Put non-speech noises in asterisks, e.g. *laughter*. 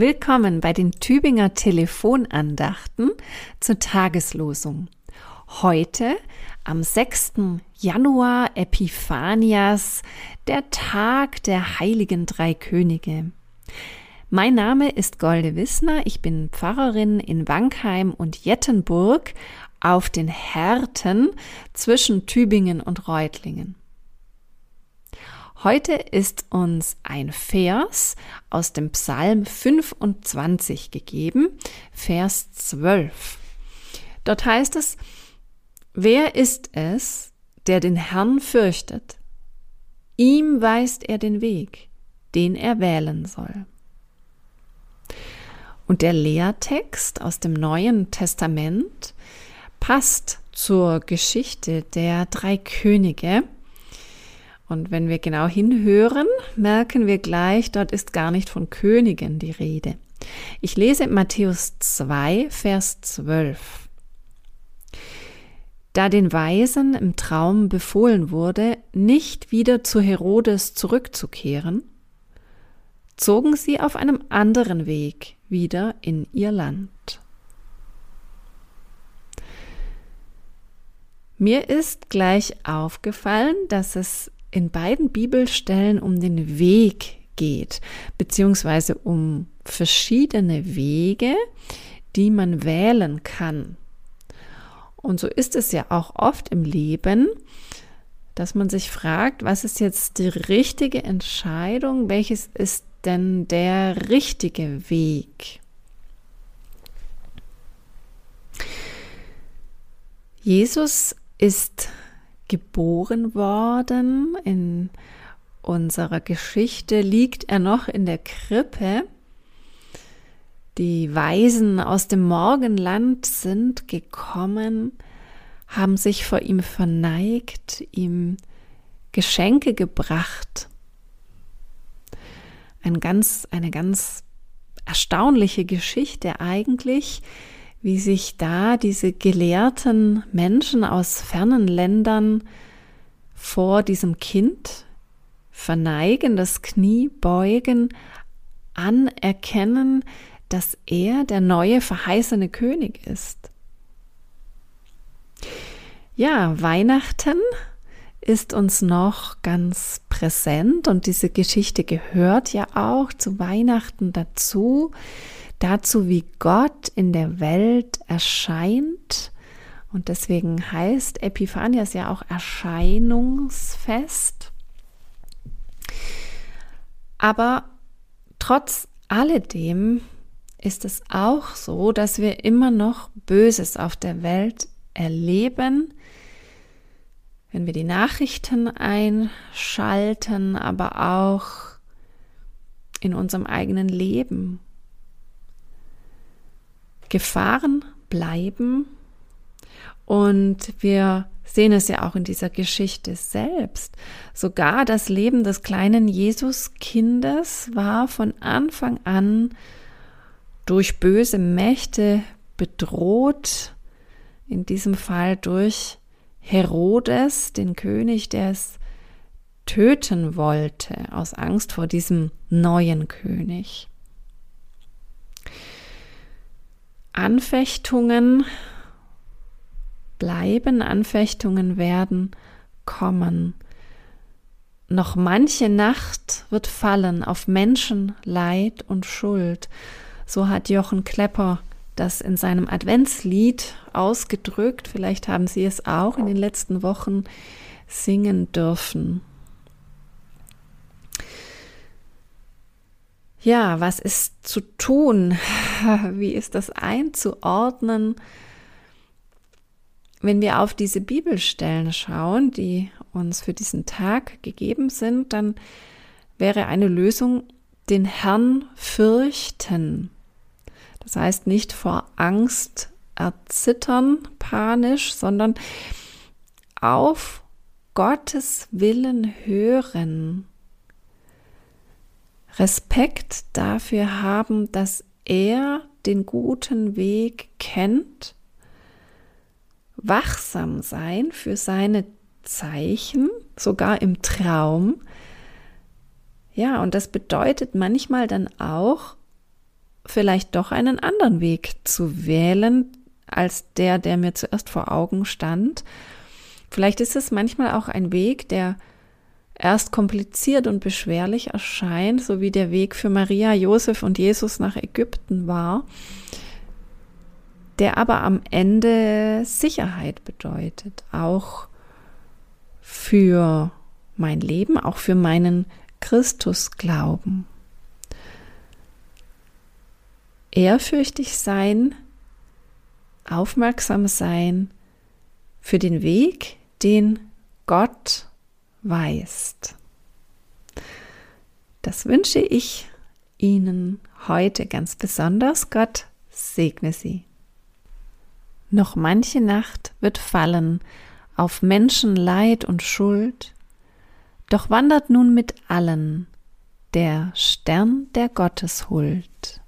Willkommen bei den Tübinger Telefonandachten zur Tageslosung. Heute am 6. Januar Epiphanias, der Tag der heiligen drei Könige. Mein Name ist Golde Wissner, ich bin Pfarrerin in Wankheim und Jettenburg auf den Härten zwischen Tübingen und Reutlingen. Heute ist uns ein Vers aus dem Psalm 25 gegeben, Vers 12. Dort heißt es, Wer ist es, der den Herrn fürchtet? Ihm weist er den Weg, den er wählen soll. Und der Lehrtext aus dem Neuen Testament passt zur Geschichte der drei Könige, und wenn wir genau hinhören, merken wir gleich, dort ist gar nicht von Königen die Rede. Ich lese Matthäus 2, Vers 12. Da den Weisen im Traum befohlen wurde, nicht wieder zu Herodes zurückzukehren, zogen sie auf einem anderen Weg wieder in ihr Land. Mir ist gleich aufgefallen, dass es in beiden Bibelstellen um den Weg geht, beziehungsweise um verschiedene Wege, die man wählen kann. Und so ist es ja auch oft im Leben, dass man sich fragt, was ist jetzt die richtige Entscheidung, welches ist denn der richtige Weg? Jesus ist geboren worden. In unserer Geschichte liegt er noch in der Krippe. Die Weisen aus dem Morgenland sind gekommen, haben sich vor ihm verneigt, ihm Geschenke gebracht. Ein ganz, eine ganz erstaunliche Geschichte eigentlich, wie sich da diese gelehrten Menschen aus fernen Ländern vor diesem Kind verneigen, das Knie beugen, anerkennen, dass er der neue verheißene König ist. Ja, Weihnachten ist uns noch ganz präsent und diese Geschichte gehört ja auch zu Weihnachten dazu dazu, wie Gott in der Welt erscheint. Und deswegen heißt Epiphanias ja auch Erscheinungsfest. Aber trotz alledem ist es auch so, dass wir immer noch Böses auf der Welt erleben, wenn wir die Nachrichten einschalten, aber auch in unserem eigenen Leben. Gefahren bleiben. Und wir sehen es ja auch in dieser Geschichte selbst. Sogar das Leben des kleinen Jesuskindes war von Anfang an durch böse Mächte bedroht, in diesem Fall durch Herodes, den König, der es töten wollte, aus Angst vor diesem neuen König. Anfechtungen bleiben, Anfechtungen werden kommen. Noch manche Nacht wird fallen auf Menschen Leid und Schuld. So hat Jochen Klepper das in seinem Adventslied ausgedrückt. Vielleicht haben Sie es auch in den letzten Wochen singen dürfen. Ja, was ist zu tun? *laughs* Wie ist das einzuordnen? Wenn wir auf diese Bibelstellen schauen, die uns für diesen Tag gegeben sind, dann wäre eine Lösung den Herrn fürchten. Das heißt nicht vor Angst erzittern, panisch, sondern auf Gottes Willen hören. Respekt dafür haben, dass er den guten Weg kennt, wachsam sein für seine Zeichen, sogar im Traum. Ja, und das bedeutet manchmal dann auch, vielleicht doch einen anderen Weg zu wählen, als der, der mir zuerst vor Augen stand. Vielleicht ist es manchmal auch ein Weg, der erst kompliziert und beschwerlich erscheint, so wie der Weg für Maria, Josef und Jesus nach Ägypten war, der aber am Ende Sicherheit bedeutet, auch für mein Leben, auch für meinen Christusglauben. Ehrfürchtig sein, aufmerksam sein für den Weg, den Gott weist. Das wünsche ich Ihnen heute ganz besonders. Gott segne Sie. Noch manche Nacht wird fallen auf Menschen Leid und Schuld, doch wandert nun mit allen der Stern der Gotteshuld.